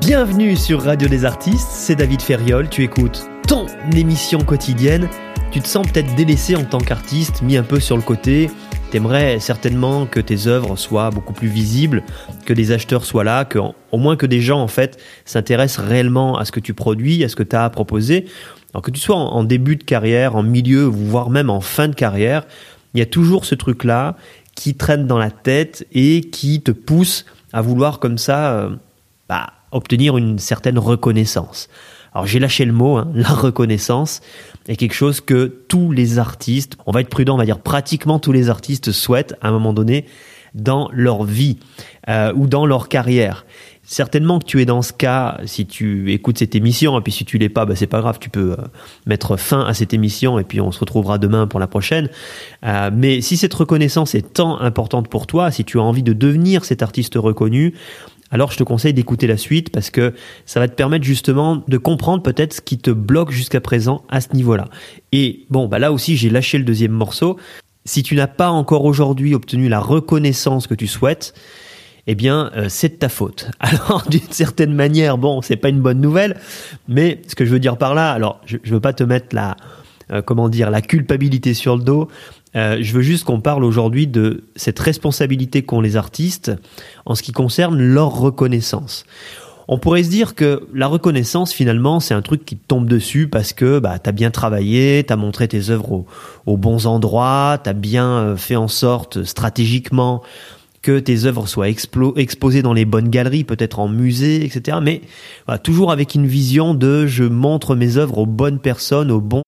Bienvenue sur Radio des Artistes, c'est David Ferriol, tu écoutes ton émission quotidienne. Tu te sens peut-être délaissé en tant qu'artiste, mis un peu sur le côté. T'aimerais certainement que tes œuvres soient beaucoup plus visibles, que des acheteurs soient là, que au moins que des gens en fait s'intéressent réellement à ce que tu produis, à ce que tu as à proposer. Alors que tu sois en début de carrière, en milieu, voire même en fin de carrière, il y a toujours ce truc-là qui traîne dans la tête et qui te pousse à vouloir comme ça euh, bah, obtenir une certaine reconnaissance. Alors j'ai lâché le mot, hein, la reconnaissance est quelque chose que tous les artistes, on va être prudent, on va dire pratiquement tous les artistes souhaitent à un moment donné dans leur vie euh, ou dans leur carrière. Certainement que tu es dans ce cas si tu écoutes cette émission et puis si tu l'es pas, bah c'est pas grave, tu peux euh, mettre fin à cette émission et puis on se retrouvera demain pour la prochaine. Euh, mais si cette reconnaissance est tant importante pour toi, si tu as envie de devenir cet artiste reconnu, alors je te conseille d'écouter la suite parce que ça va te permettre justement de comprendre peut-être ce qui te bloque jusqu'à présent à ce niveau-là. Et bon, bah là aussi j'ai lâché le deuxième morceau. Si tu n'as pas encore aujourd'hui obtenu la reconnaissance que tu souhaites, eh bien, euh, c'est de ta faute. Alors, d'une certaine manière, bon, c'est pas une bonne nouvelle, mais ce que je veux dire par là, alors, je, je veux pas te mettre la, euh, comment dire, la culpabilité sur le dos. Euh, je veux juste qu'on parle aujourd'hui de cette responsabilité qu'ont les artistes en ce qui concerne leur reconnaissance. On pourrait se dire que la reconnaissance, finalement, c'est un truc qui tombe dessus parce que bah, tu as bien travaillé, tu as montré tes œuvres aux, bons endroits, tu as bien euh, fait en sorte stratégiquement que tes œuvres soient exposées dans les bonnes galeries, peut-être en musée, etc. Mais toujours avec une vision de je montre mes œuvres aux bonnes personnes, aux bons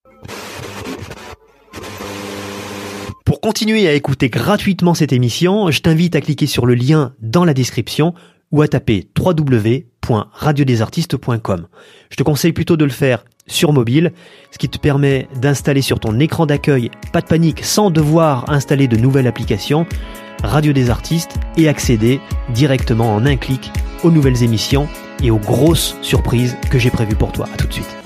continuer à écouter gratuitement cette émission, je t'invite à cliquer sur le lien dans la description ou à taper www.radiodesartistes.com. Je te conseille plutôt de le faire sur mobile, ce qui te permet d'installer sur ton écran d'accueil, pas de panique, sans devoir installer de nouvelles applications, Radio des Artistes et accéder directement en un clic aux nouvelles émissions et aux grosses surprises que j'ai prévues pour toi. À tout de suite.